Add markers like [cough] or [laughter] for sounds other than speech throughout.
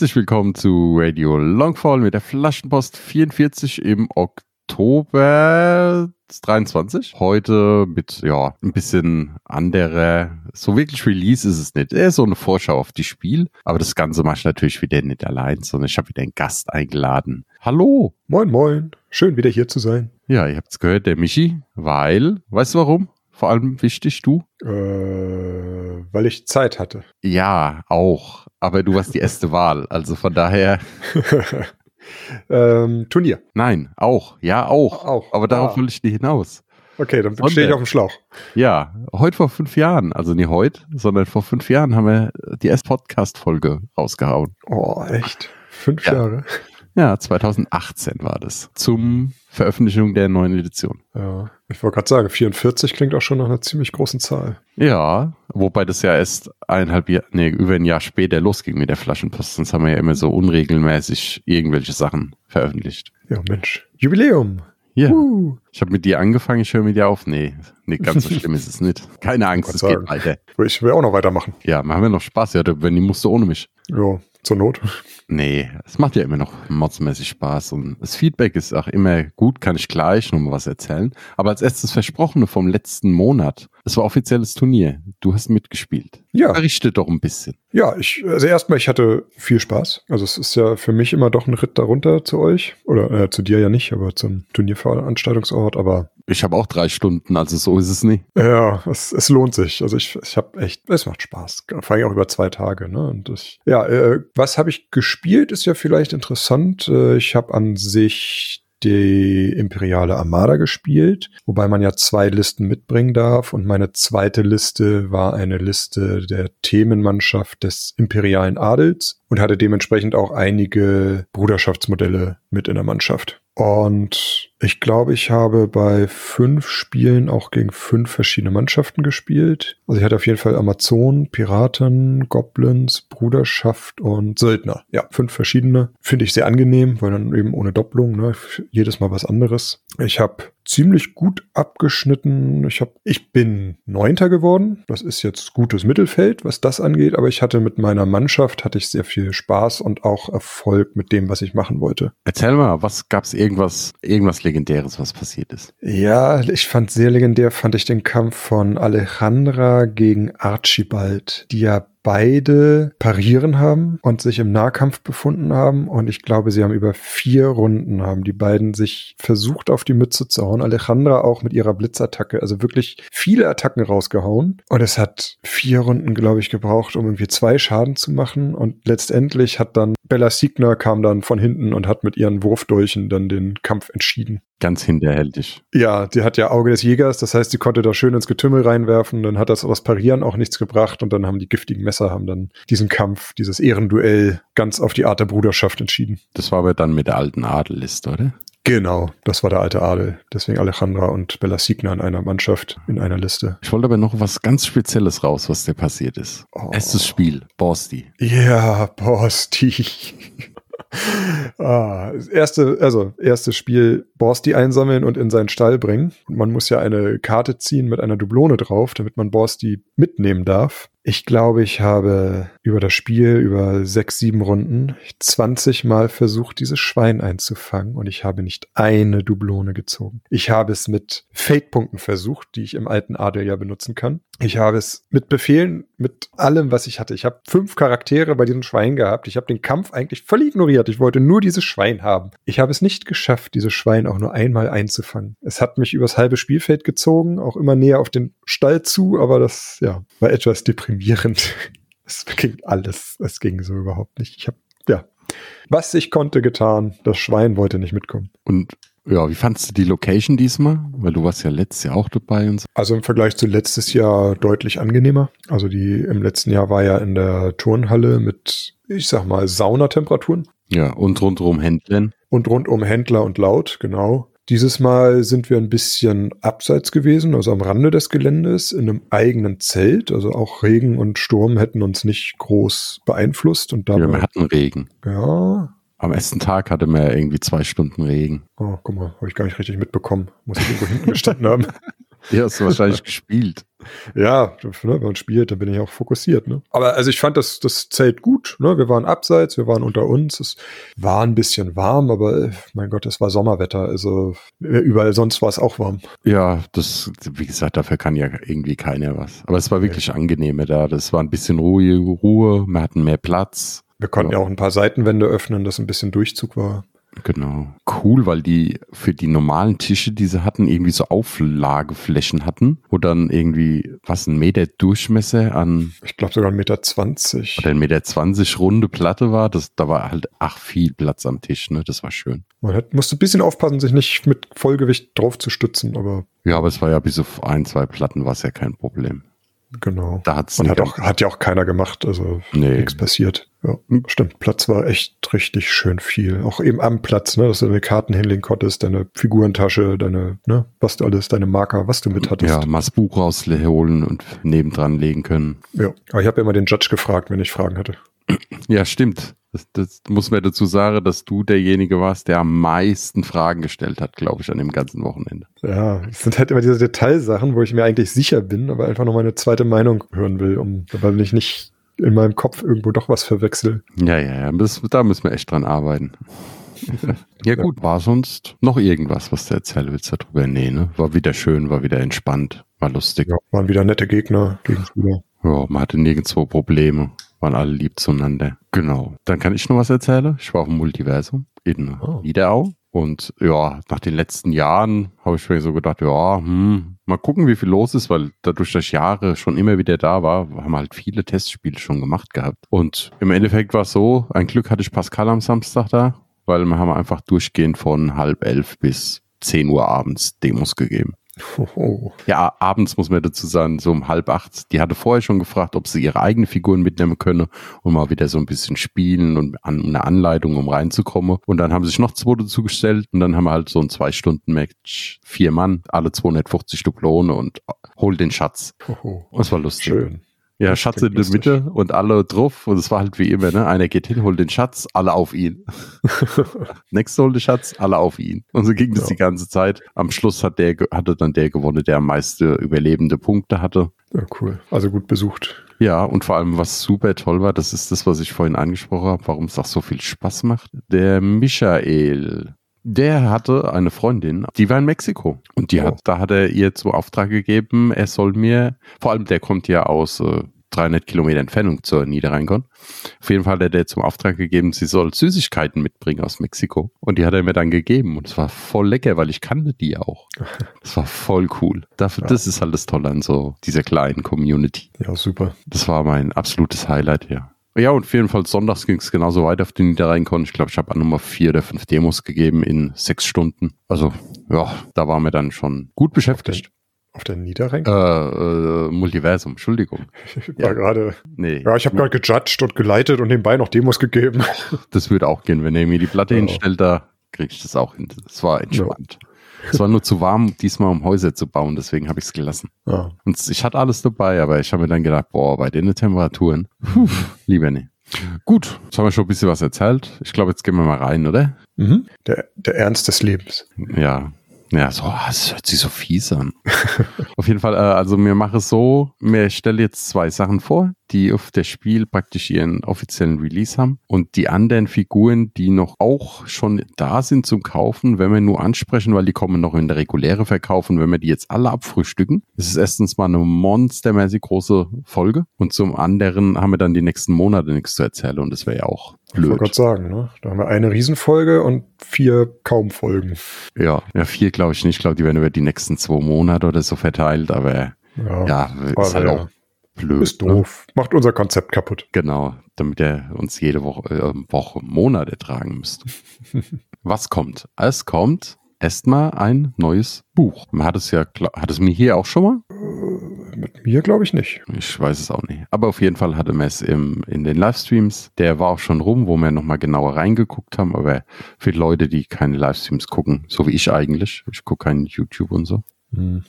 Herzlich willkommen zu Radio Longfall mit der Flaschenpost 44 im Oktober 23. Heute mit, ja, ein bisschen anderer, so wirklich Release ist es nicht. Eher so eine Vorschau auf die Spiel. Aber das Ganze mache ich natürlich wieder nicht allein, sondern ich habe wieder einen Gast eingeladen. Hallo! Moin, moin. Schön, wieder hier zu sein. Ja, ihr habt es gehört, der Michi, weil, weißt du warum? Vor allem wichtig, du? Äh, weil ich Zeit hatte. Ja, auch. Aber du warst die erste Wahl. Also von daher. [laughs] ähm, Turnier. Nein, auch. Ja, auch. Auch. Aber darauf Ah. will ich nicht hinaus. Okay, dann stehe ich auf dem Schlauch. Ja, heute vor fünf Jahren, also nicht heute, sondern vor fünf Jahren haben wir die erste Podcast-Folge rausgehauen. Oh, echt? Fünf Ja. Jahre? Ja, 2018 war das. Zum Veröffentlichung der neuen Edition. Ja. Ich wollte gerade sagen, 44 klingt auch schon nach einer ziemlich großen Zahl. Ja, wobei das ja erst eineinhalb Jahr, nee, über ein Jahr später losging mit der Flaschenpost. Sonst haben wir ja immer so unregelmäßig irgendwelche Sachen veröffentlicht. Ja, Mensch. Jubiläum. Ja. Uh. Ich habe mit dir angefangen, ich höre mit dir auf. Nee, nee, ganz so [laughs] schlimm ist es nicht. Keine Angst, es geht weiter. Ich will auch noch weitermachen. Ja, machen wir noch Spaß. Ja, wenn die musste ohne mich. Ja, zur Not. Nee, es macht ja immer noch modsmäßig Spaß und das Feedback ist auch immer gut, kann ich gleich noch mal was erzählen. Aber als erstes Versprochene vom letzten Monat, es war offizielles Turnier, du hast mitgespielt. Ja. Berichte doch ein bisschen. Ja, ich, also erstmal, ich hatte viel Spaß. Also es ist ja für mich immer doch ein Ritt darunter zu euch. Oder äh, zu dir ja nicht, aber zum Turnierveranstaltungsort. Aber Ich habe auch drei Stunden, also so ist es nicht. Ja, es, es lohnt sich. Also ich, ich habe echt, es macht Spaß. Vor allem auch über zwei Tage. Ne? Und ich, ja, äh, was habe ich gespielt, ist ja vielleicht interessant. Äh, ich habe an sich die Imperiale Armada gespielt, wobei man ja zwei Listen mitbringen darf. Und meine zweite Liste war eine Liste der Themenmannschaft des imperialen Adels und hatte dementsprechend auch einige Bruderschaftsmodelle mit in der Mannschaft. Und ich glaube, ich habe bei fünf Spielen auch gegen fünf verschiedene Mannschaften gespielt. Also ich hatte auf jeden Fall Amazonen, Piraten, Goblins, Bruderschaft und Söldner. Ja, fünf verschiedene. Finde ich sehr angenehm, weil dann eben ohne Doppelung, ne, jedes Mal was anderes. Ich habe ziemlich gut abgeschnitten. Ich habe, ich bin Neunter geworden. Das ist jetzt gutes Mittelfeld, was das angeht. Aber ich hatte mit meiner Mannschaft hatte ich sehr viel Spaß und auch Erfolg mit dem, was ich machen wollte. Erzähl mal, was gab's irgendwas, irgendwas Legendäres, was passiert ist? Ja, ich fand sehr legendär, fand ich den Kampf von Alejandra gegen Archibald, die ja beide parieren haben und sich im Nahkampf befunden haben. Und ich glaube, sie haben über vier Runden haben die beiden sich versucht, auf die Mütze zu hauen. Alejandra auch mit ihrer Blitzattacke, also wirklich viele Attacken rausgehauen. Und es hat vier Runden, glaube ich, gebraucht, um irgendwie zwei Schaden zu machen. Und letztendlich hat dann Bella Signer kam dann von hinten und hat mit ihren Wurfdolchen dann den Kampf entschieden. Ganz hinterhältig. Ja, die hat ja Auge des Jägers, das heißt, sie konnte da schön ins Getümmel reinwerfen, dann hat das aus Parieren auch nichts gebracht und dann haben die giftigen Messer haben dann diesen Kampf, dieses Ehrenduell ganz auf die Art der Bruderschaft entschieden. Das war aber dann mit der alten Adelliste, oder? Genau, das war der alte Adel. Deswegen Alejandra und Bella Signa in einer Mannschaft, in einer Liste. Ich wollte aber noch was ganz Spezielles raus, was dir passiert ist. Oh. Erstes Spiel, Borsti. Ja, Borsti. [laughs] [laughs] ah, erste, also erstes Spiel Borsti einsammeln und in seinen Stall bringen. Man muss ja eine Karte ziehen mit einer Dublone drauf, damit man Borsti mitnehmen darf. Ich glaube, ich habe über das Spiel, über sechs, sieben Runden, 20 Mal versucht, dieses Schwein einzufangen und ich habe nicht eine Dublone gezogen. Ich habe es mit Fate-Punkten versucht, die ich im alten Adel ja benutzen kann. Ich habe es mit Befehlen, mit allem, was ich hatte. Ich habe fünf Charaktere bei diesem Schwein gehabt. Ich habe den Kampf eigentlich völlig ignoriert. Ich wollte nur dieses Schwein haben. Ich habe es nicht geschafft, dieses Schwein auch nur einmal einzufangen. Es hat mich übers halbe Spielfeld gezogen, auch immer näher auf den Stall zu, aber das, ja, war etwas deprimierend. [laughs] Es ging alles. Es ging so überhaupt nicht. Ich habe, ja, was ich konnte getan. Das Schwein wollte nicht mitkommen. Und Ja, wie fandst du die Location diesmal? Weil du warst ja letztes Jahr auch dabei und so. Also im Vergleich zu letztes Jahr deutlich angenehmer. Also die im letzten Jahr war ja in der Turnhalle mit, ich sag mal, Saunatemperaturen. Ja, und rundherum Händlern. Und rundum Händler und laut, genau. Dieses Mal sind wir ein bisschen abseits gewesen, also am Rande des Geländes, in einem eigenen Zelt. Also auch Regen und Sturm hätten uns nicht groß beeinflusst. Und dabei, Ja, wir hatten Regen. ja, Am ersten Tag hatte man irgendwie zwei Stunden Regen. oh, guck mal, habe ich gar nicht richtig mitbekommen. Muss ich irgendwo hinten gestanden haben. [laughs] [laughs] Ja, hast du wahrscheinlich [laughs] gespielt. Ja, ne, wenn man spielt, dann bin ich auch fokussiert. Ne? Aber also ich fand das, das Zelt gut. Ne? Wir waren abseits, wir waren unter uns. Es war ein bisschen warm, aber äh, mein Gott, es war Sommerwetter. Also äh, überall sonst war es auch warm. Ja, das, wie gesagt, dafür kann ja irgendwie keiner was. Aber es war wirklich angenehmer da. Das war ein bisschen Ruhe, Ruhe, wir hatten mehr Platz. Wir konnten Ja. ja auch ein paar Seitenwände öffnen, dass ein bisschen Durchzug war. Genau. Cool, weil die für die normalen Tische, die sie hatten, irgendwie so Auflageflächen hatten, wo dann irgendwie, was, ein Meter Durchmesser an Ich glaube sogar 1,20 Meter. zwanzig. oder ein Meter zwanzig runde Platte war. Das, da war halt, ach, viel Platz am Tisch, ne? Das war schön. Man hat, musste ein bisschen aufpassen, sich nicht mit Vollgewicht drauf zu stützen, aber Ja, aber es war ja bis auf ein, zwei Platten war es ja kein Problem. Genau. Da hat's Und hat, auch, hat ja auch keiner gemacht, also Nee. nichts passiert. Ja, stimmt. Platz war echt richtig schön viel. Auch eben am Platz, ne, dass du deine Karten hinlegen konntest, deine Figurentasche, deine, ne, was du alles, deine Marker, was du mit hattest. Ja, mal das Buch rausholen und nebendran legen können. ja. Aber ich habe ja immer den Judge gefragt, wenn ich Fragen hatte. Ja, stimmt. Das, das muss man dazu sagen, dass du derjenige warst, der am meisten Fragen gestellt hat, glaube ich, an dem ganzen Wochenende. Ja, es sind halt immer diese Detailsachen, wo ich mir eigentlich sicher bin, aber einfach noch mal eine zweite Meinung hören will, um, weil ich nicht in meinem Kopf irgendwo doch was verwechsel. Ja, ja, ja. Das, da müssen wir echt dran arbeiten. [laughs] ja, gut, war sonst noch irgendwas, was du erzählen willst darüber? Nee, ne? War wieder schön, war wieder entspannt, war lustig. Ja, waren wieder nette Gegner, Gegenspieler. Ja, man hatte nirgendwo Probleme, waren alle lieb zueinander. Genau. Dann kann ich noch was erzählen. Ich war auf dem Multiversum in Oh. Niederau. Und ja, nach den letzten Jahren habe ich mir so gedacht, ja, hm, mal gucken, wie viel los ist, weil dadurch, dass ich Jahre schon immer wieder da war, haben halt viele Testspiele schon gemacht gehabt. Und im Endeffekt war es so, ein Glück hatte ich Pascal am Samstag da, weil wir haben einfach durchgehend von halb elf bis 10 Uhr abends Demos gegeben. Ja, abends muss man dazu sagen, so um halb acht. Die hatte vorher schon gefragt, ob sie ihre eigenen Figuren mitnehmen könne und mal wieder so ein bisschen spielen und an, eine Anleitung, um reinzukommen. Und dann haben sich noch zwei dazu gestellt und dann haben wir halt so ein Zwei-Stunden-Match. Vier Mann, alle 250 Duplone und hol den Schatz. Hoho. Und es war lustig. Schön. Ja, Das Schatz in der. Mitte und alle drauf. Und es war halt wie immer, ne? Einer geht hin, holt den Schatz, alle auf ihn. [laughs] Nächster holt den Schatz, alle auf ihn. Und so ging das Ja. die ganze Zeit. Am Schluss hat der, hatte dann der gewonnen, der am meiste überlebende Punkte hatte. Ja, cool. Also gut besucht. Ja, und vor allem, was super toll war, das ist das, was ich vorhin angesprochen habe, warum es auch so viel Spaß macht. Der Michael, der hatte eine Freundin, die war in Mexiko. Und die Oh. hat, da hat er ihr zum Auftrag gegeben, er soll mir, vor allem der kommt ja aus äh, 300 Kilometer Entfernung zur Niederrheinkon. Auf jeden Fall hat er der zum Auftrag gegeben, sie soll Süßigkeiten mitbringen aus Mexiko. Und die hat er mir dann gegeben. Und es war voll lecker, weil ich kannte die auch. [laughs] Das war voll cool. Ja. Das ist halt das Tolle an so dieser kleinen Community. Ja, super. Das war mein absolutes Highlight, ja. Ja, und auf jeden Fall sonntags ging es genauso weiter auf den Niederrheinkon. Ich glaube, ich habe an Nummer vier oder fünf Demos gegeben in sechs Stunden. Also, ja, da waren wir dann schon gut beschäftigt. Auf der Niederrhein? Äh, äh, Multiversum, Entschuldigung. Ich war ja. gerade. Nee, Ja, ich habe gerade gejudged und geleitet und nebenbei noch Demos gegeben. das würde auch gehen. Wenn er mir die Platte Ja. hinstellt, da kriege ich das auch hin. Das war entspannt. Es war nur zu warm, diesmal um Häuser zu bauen, deswegen habe ich es gelassen. Ja. Und ich hatte alles dabei, aber ich habe mir dann gedacht, boah, bei den Temperaturen, puh, lieber nicht. Gut, jetzt haben wir schon ein bisschen was erzählt. Ich glaube, jetzt gehen wir mal rein, oder? Mhm. Der, der Ernst des Lebens. Ja. Ja, so, ah, das hört sich so fies an. [laughs] auf jeden Fall, äh, also mir mache es so, mir stelle jetzt zwei Sachen vor, die auf der Spiel praktisch ihren offiziellen Release haben und die anderen Figuren, die noch auch schon da sind zum Kaufen, wenn wir nur ansprechen, weil die kommen noch in der reguläre Verkaufen, wenn wir die jetzt alle abfrühstücken. Das ist erstens mal eine monstermäßig große Folge und zum anderen haben wir dann die nächsten Monate nichts zu erzählen und das wäre ja auch Ich wollte blöd. gerade sagen, ne? Da haben wir eine Riesenfolge und vier kaum Folgen. Ja, ja, vier glaube ich nicht. Ich glaube, die werden über die nächsten zwei Monate oder so verteilt, aber Ja, ja, ist halt ja. auch blöd. ist ne? doof. Macht unser Konzept kaputt. Genau, damit er uns jede Woche, äh, Woche, Monat ertragen müsste. [laughs] Was kommt? Es kommt erstmal ein neues Buch. Man hat es ja, hat es mir hier auch schon mal? Äh, mit mir glaube ich nicht. Ich weiß es auch nicht. Aber auf jeden Fall hatte man es im, in den Livestreams. Der war auch schon rum, wo wir nochmal genauer reingeguckt haben. Aber für Leute, die keine Livestreams gucken, so wie ich eigentlich, ich gucke keinen YouTube und so.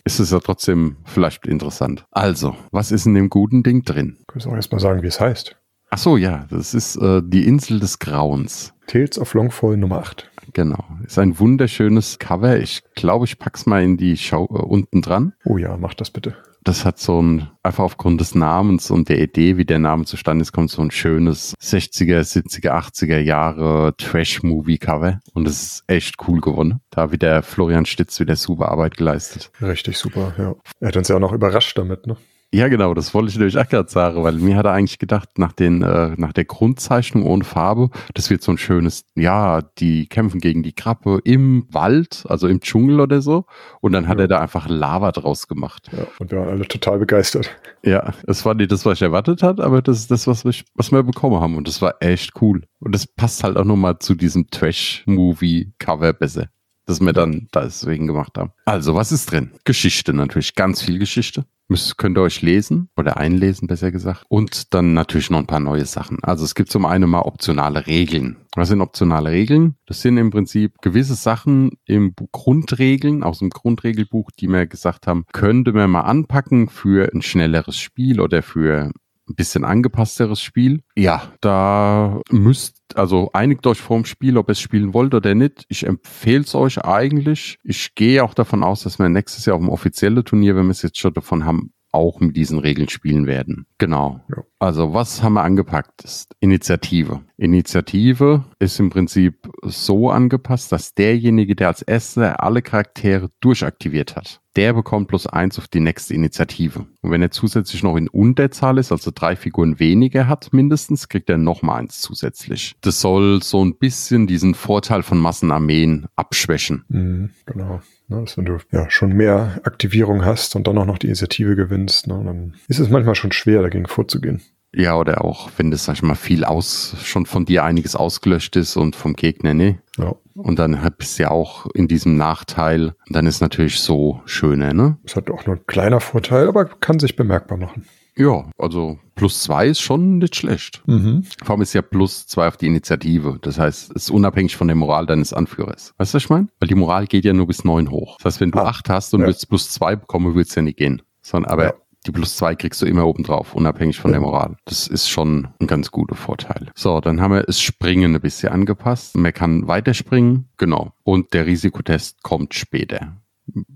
Ist es ja trotzdem vielleicht interessant. Also, was ist in dem guten Ding drin? Kannst du auch erstmal sagen, wie es heißt. Ach so, ja, das ist äh, die Insel des Grauens. Tales of Longfall Nummer 8. Genau. Ist ein wunderschönes Cover. Ich glaube, ich pack's mal in die Show äh, unten dran. Oh ja, mach das bitte. Das hat so ein, einfach aufgrund des Namens und der Idee, wie der Name zustande ist, kommt so ein schönes 60er, 70er, 80er Jahre Trash-Movie-Cover. Und es ist echt cool gewonnen. Da wieder Florian Stitz wieder super Arbeit geleistet. Richtig super, ja. Er hat uns ja auch noch überrascht damit, ne? Ja, genau, das wollte ich nämlich auch gerade sagen, weil mir hat er eigentlich gedacht, nach, den, äh, nach der Grundzeichnung ohne Farbe, das wird so ein schönes, ja, die kämpfen gegen die Krabbe im Wald, also im Dschungel oder so. Und dann hat ja. er da einfach Lava draus gemacht. Ja, und wir waren alle total begeistert. Ja, das war nicht das, was ich erwartet hat, aber das ist das, was, ich, was wir bekommen haben. Und das war echt cool. Und das passt halt auch nochmal zu diesem Trash-Movie-Cover besser das wir dann deswegen gemacht haben. Also, was ist drin? Geschichte natürlich, ganz viel Geschichte. Müsst, könnt ihr euch lesen oder einlesen, besser gesagt. Und dann natürlich noch ein paar neue Sachen. Also es gibt zum einen mal optionale Regeln. Was sind optionale Regeln? Das sind im Prinzip gewisse Sachen im Grundregeln, aus dem Grundregelbuch, die wir gesagt haben, könnte man mal anpacken für ein schnelleres Spiel oder für ein bisschen angepassteres Spiel. Ja, da müsst, also einigt euch vorm Spiel, ob ihr es spielen wollt oder nicht. Ich empfehle es euch eigentlich. Ich gehe auch davon aus, dass wir nächstes Jahr auf dem offiziellen Turnier, wenn wir es jetzt schon davon haben, auch mit diesen Regeln spielen werden. Genau. Ja. Also was haben wir angepackt? Ist Initiative. Initiative ist im Prinzip so angepasst, dass derjenige, der als erster alle Charaktere durchaktiviert hat, der bekommt plus eins auf die nächste Initiative. Und wenn er zusätzlich noch in Unterzahl ist, also drei Figuren weniger hat mindestens, kriegt er nochmal eins zusätzlich. Das soll so ein bisschen diesen Vorteil von Massenarmeen abschwächen. Mhm, genau. Ne, dass wenn du ja schon mehr Aktivierung hast und dann auch noch die Initiative gewinnst, ne, dann ist es manchmal schon schwer, dagegen vorzugehen. Ja, oder auch, wenn das, sag ich mal, viel aus, schon von dir einiges ausgelöscht ist und vom Gegner, ne? Ja. Und dann bist du ja auch in diesem Nachteil. Und dann ist natürlich so schöner, ne? Es hat auch nur ein kleiner Vorteil, aber kann sich bemerkbar machen. Ja, also plus zwei ist schon nicht schlecht. Mhm. Vor allem ist ja plus zwei auf die Initiative. Das heißt, es ist unabhängig von der Moral deines Anführers. Weißt du, was ich meine? Weil die Moral geht ja nur bis neun hoch. Das heißt, wenn du ah, acht hast und ja. willst plus zwei bekommen, würdest ja nicht gehen. Sondern, aber ja. die plus zwei kriegst du immer oben drauf, unabhängig von ja. der Moral. Das ist schon ein ganz guter Vorteil. So, dann haben wir das Springen ein bisschen angepasst. Man kann weiterspringen, genau. Und der Risikotest kommt später.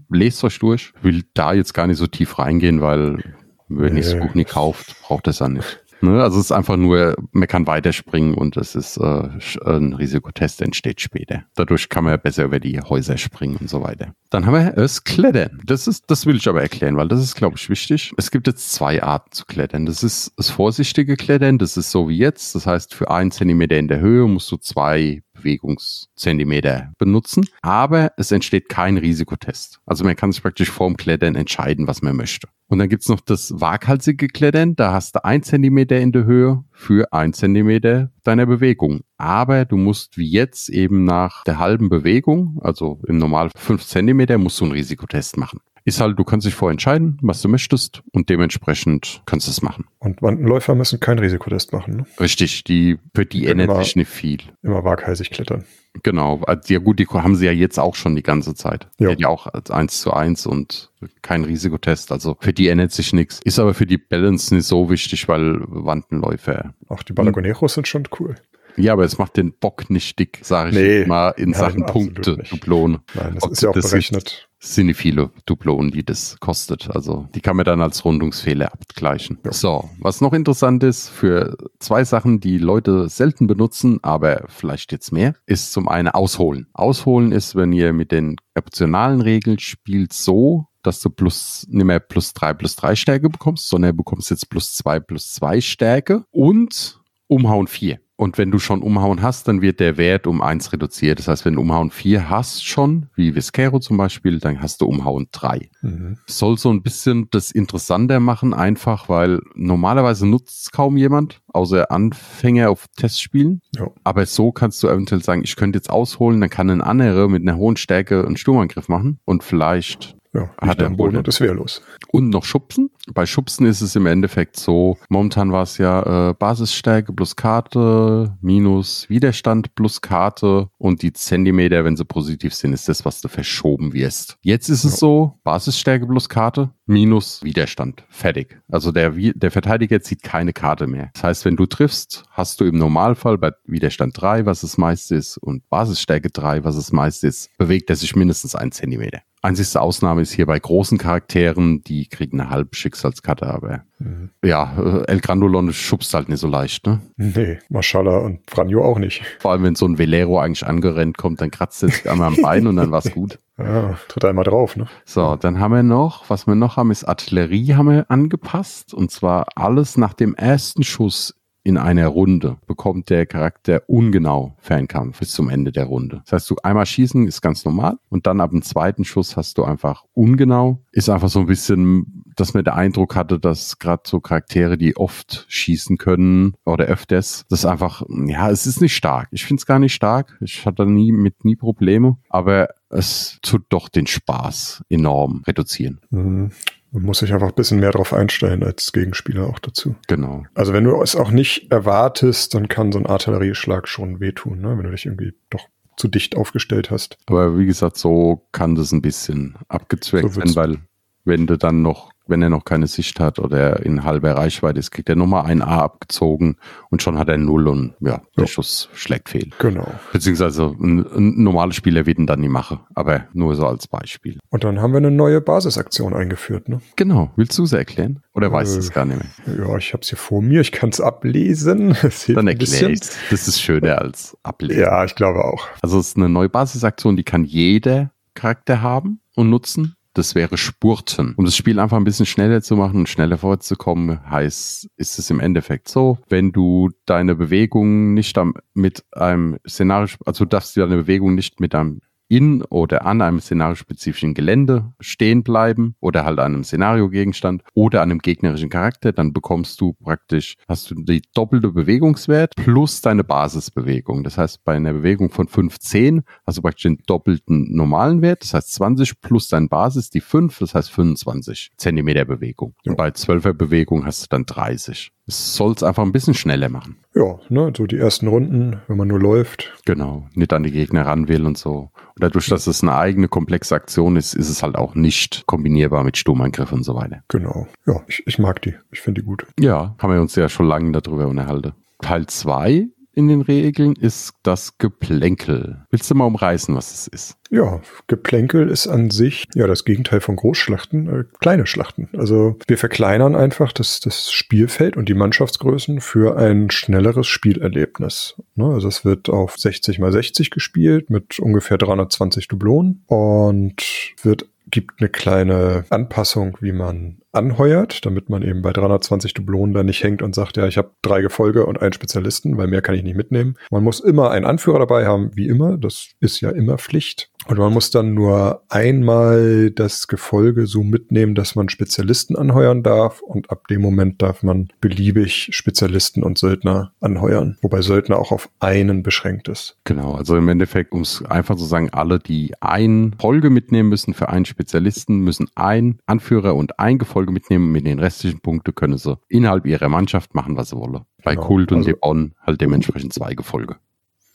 Lest euch durch. Ich will da jetzt gar nicht so tief reingehen, weil wenn ich das Buch nicht kauft, braucht es ja nicht. Ne? Also es ist einfach nur, man kann weiterspringen und es ist äh, ein Risikotest entsteht später. Dadurch kann man besser über die Häuser springen und so weiter. Dann haben wir das Klettern. Das ist, das will ich aber erklären, weil das ist, glaube ich, wichtig. Es gibt jetzt zwei Arten zu klettern. Das ist das vorsichtige Klettern. Das ist so wie jetzt. Das heißt, für einen Zentimeter in der Höhe musst du zwei Bewegungszentimeter benutzen, aber es entsteht kein Risikotest. Also man kann sich praktisch vorm Klettern entscheiden, was man möchte. Und dann gibt's noch das waghalsige Klettern, da hast du ein Zentimeter in der Höhe für ein Zentimeter deiner Bewegung. Aber du musst wie jetzt eben nach der halben Bewegung, also im Normal fünf Zentimeter, musst du einen Risikotest machen ist halt, du kannst dich vorentscheiden, was du möchtest und dementsprechend kannst du es machen. Und Wandenläufer müssen keinen Risikotest machen. Ne? Richtig, die, für die ändert sich nicht viel. Immer waghalsig klettern. Genau, also, ja gut, die haben sie ja jetzt auch schon die ganze Zeit. Ja. Die ja auch als 1 zu 1 und kein Risikotest. Also für die ändert sich nichts. Ist aber für die Balance nicht so wichtig, weil Wandenläufer. Auch die Balagoneros sind schon cool. Ja, aber es macht den Bock nicht dick, sage ich nee, mal, in Sachen Punkte, Duplonen. Nein, das ist ja auch berechnet. Sind nicht viele Duplonen, die das kostet. Also die kann man dann als Rundungsfehler abgleichen. Ja. So, was noch interessant ist, für zwei Sachen, die Leute selten benutzen, aber vielleicht jetzt mehr, ist zum einen Ausholen. Ausholen ist, wenn ihr mit den optionalen Regeln spielt so, dass du plus, nicht mehr plus drei plus drei Stärke bekommst, sondern du bekommst jetzt plus zwei plus zwei Stärke und Umhauen 4. Und wenn du schon Umhauen hast, dann wird der Wert um 1 reduziert. Das heißt, wenn du Umhauen 4 hast schon, wie Viscero zum Beispiel, dann hast du Umhauen 3. Mhm. Soll so ein bisschen das interessanter machen, einfach, weil normalerweise nutzt es kaum jemand, außer Anfänger auf Testspielen. Ja. Aber so kannst du eventuell sagen, ich könnte jetzt ausholen, dann kann ein anderer mit einer hohen Stärke einen Sturmangriff machen und vielleicht ja, hat er am Boden und ist wehrlos. Und noch Schubsen. Bei Schubsen ist es im Endeffekt so, momentan war es ja äh, Basisstärke plus Karte minus Widerstand plus Karte und die Zentimeter, wenn sie positiv sind, ist das, was du verschoben wirst. Jetzt ist es ja. so, Basisstärke plus Karte minus Widerstand. Fertig. Also der, der Verteidiger zieht keine Karte mehr. Das heißt, wenn du triffst, hast du im Normalfall bei Widerstand 3, was es meist ist, und Basisstärke 3, was es meist ist, bewegt er sich mindestens einen Zentimeter. Einzigste Ausnahme ist hier bei großen Charakteren, die kriegen eine halbe Schicksalskarte, aber mhm. ja, äh, El Grandolon schubst halt nicht so leicht, ne? Nee, Maschallah und Franjo auch nicht. Vor allem, wenn so ein Velero eigentlich angerennt kommt, dann kratzt er sich einmal am Bein und dann war's gut. [laughs] Ja, tritt einmal drauf, ne? So, dann haben wir noch, was wir noch haben, ist Artillerie haben wir angepasst und zwar alles nach dem ersten Schuss in einer Runde bekommt der Charakter ungenau Fernkampf bis zum Ende der Runde. Das heißt, du einmal schießen ist ganz normal und dann ab dem zweiten Schuss hast du einfach ungenau. Ist einfach so ein bisschen, dass man der Eindruck hatte, dass gerade so Charaktere, die oft schießen können oder öfters, das ist einfach, ja, es ist nicht stark. Ich finde es gar nicht stark. Ich hatte nie mit nie Probleme, aber es tut doch den Spaß enorm reduzieren. Mhm. Man muss sich einfach ein bisschen mehr darauf einstellen als Gegenspieler auch dazu. Genau. Also wenn du es auch nicht erwartest, dann kann so ein Artillerieschlag schon wehtun, ne? wenn du dich irgendwie doch zu dicht aufgestellt hast. Aber wie gesagt, so kann das ein bisschen abgezweckt so werden, weil wenn du dann noch wenn er noch keine Sicht hat oder in halber Reichweite ist, kriegt er nochmal ein A abgezogen und schon hat er Null und ja, der ja. Schuss schlägt fehl. Genau. Beziehungsweise ein, ein normaler Spieler wird ihn dann nie machen, aber nur so als Beispiel. Und dann haben wir eine neue Basisaktion eingeführt, ne? Genau. Willst du sie erklären? Oder äh, weißt du es gar nicht mehr? Ja, ich habe es hier vor mir, ich kann es ablesen. [laughs] dann erkläre ich Das ist schöner als ablesen. Ja, ich glaube auch. Also es ist eine neue Basisaktion, die kann jeder Charakter haben und nutzen das wäre Spurten. Um das Spiel einfach ein bisschen schneller zu machen und schneller vorzukommen, heißt, ist es im Endeffekt so, wenn du deine Bewegung nicht mit einem Szenario, also du darfst deine Bewegung nicht mit einem in oder an einem szenariospezifischen Gelände stehen bleiben oder halt an einem Szenariogegenstand oder an einem gegnerischen Charakter, dann bekommst du praktisch, hast du die doppelte Bewegungswert plus deine Basisbewegung. Das heißt, bei einer Bewegung von 15 hast du praktisch den doppelten normalen Wert, das heißt 20 plus dein Basis, die 5, das heißt 25 Zentimeter Bewegung. Und bei 12er Bewegung hast du dann 30. Es soll es einfach ein bisschen schneller machen. Ja, ne, so die ersten Runden, wenn man nur läuft. Genau, nicht an die Gegner ranwählen und so. Und dadurch, dass es eine eigene komplexe Aktion ist, ist es halt auch nicht kombinierbar mit Sturmangriff und so weiter. Genau. Ja, ich, ich mag die. Ich finde die gut. Ja, haben wir uns ja schon lange darüber unterhalten. Teil 2 in den Regeln ist das Geplänkel. Willst du mal umreißen, was es ist? Ja, Geplänkel ist an sich ja das Gegenteil von Großschlachten, äh, kleine Schlachten. Also wir verkleinern einfach das, das Spielfeld und die Mannschaftsgrößen für ein schnelleres Spielerlebnis. Ne? Also es wird auf 60 mal 60 gespielt mit ungefähr 320 Dublonen und wird gibt eine kleine Anpassung, wie man anheuert, damit man eben bei 320 Dublonen da nicht hängt und sagt, ja, ich habe drei Gefolge und einen Spezialisten, weil mehr kann ich nicht mitnehmen. Man muss immer einen Anführer dabei haben, wie immer. Das ist ja immer Pflicht. Und man muss dann nur einmal das Gefolge so mitnehmen, dass man Spezialisten anheuern darf. Und ab dem Moment darf man beliebig Spezialisten und Söldner anheuern. Wobei Söldner auch auf einen beschränkt ist. Genau, also im Endeffekt, um es einfach zu sagen, alle, die ein Folge mitnehmen müssen für einen Spezialisten, müssen ein Anführer und ein Gefolge mitnehmen. Mit den restlichen Punkten können sie innerhalb ihrer Mannschaft machen, was sie wollen. Bei genau, Kult und also, Debon halt dementsprechend zwei Gefolge.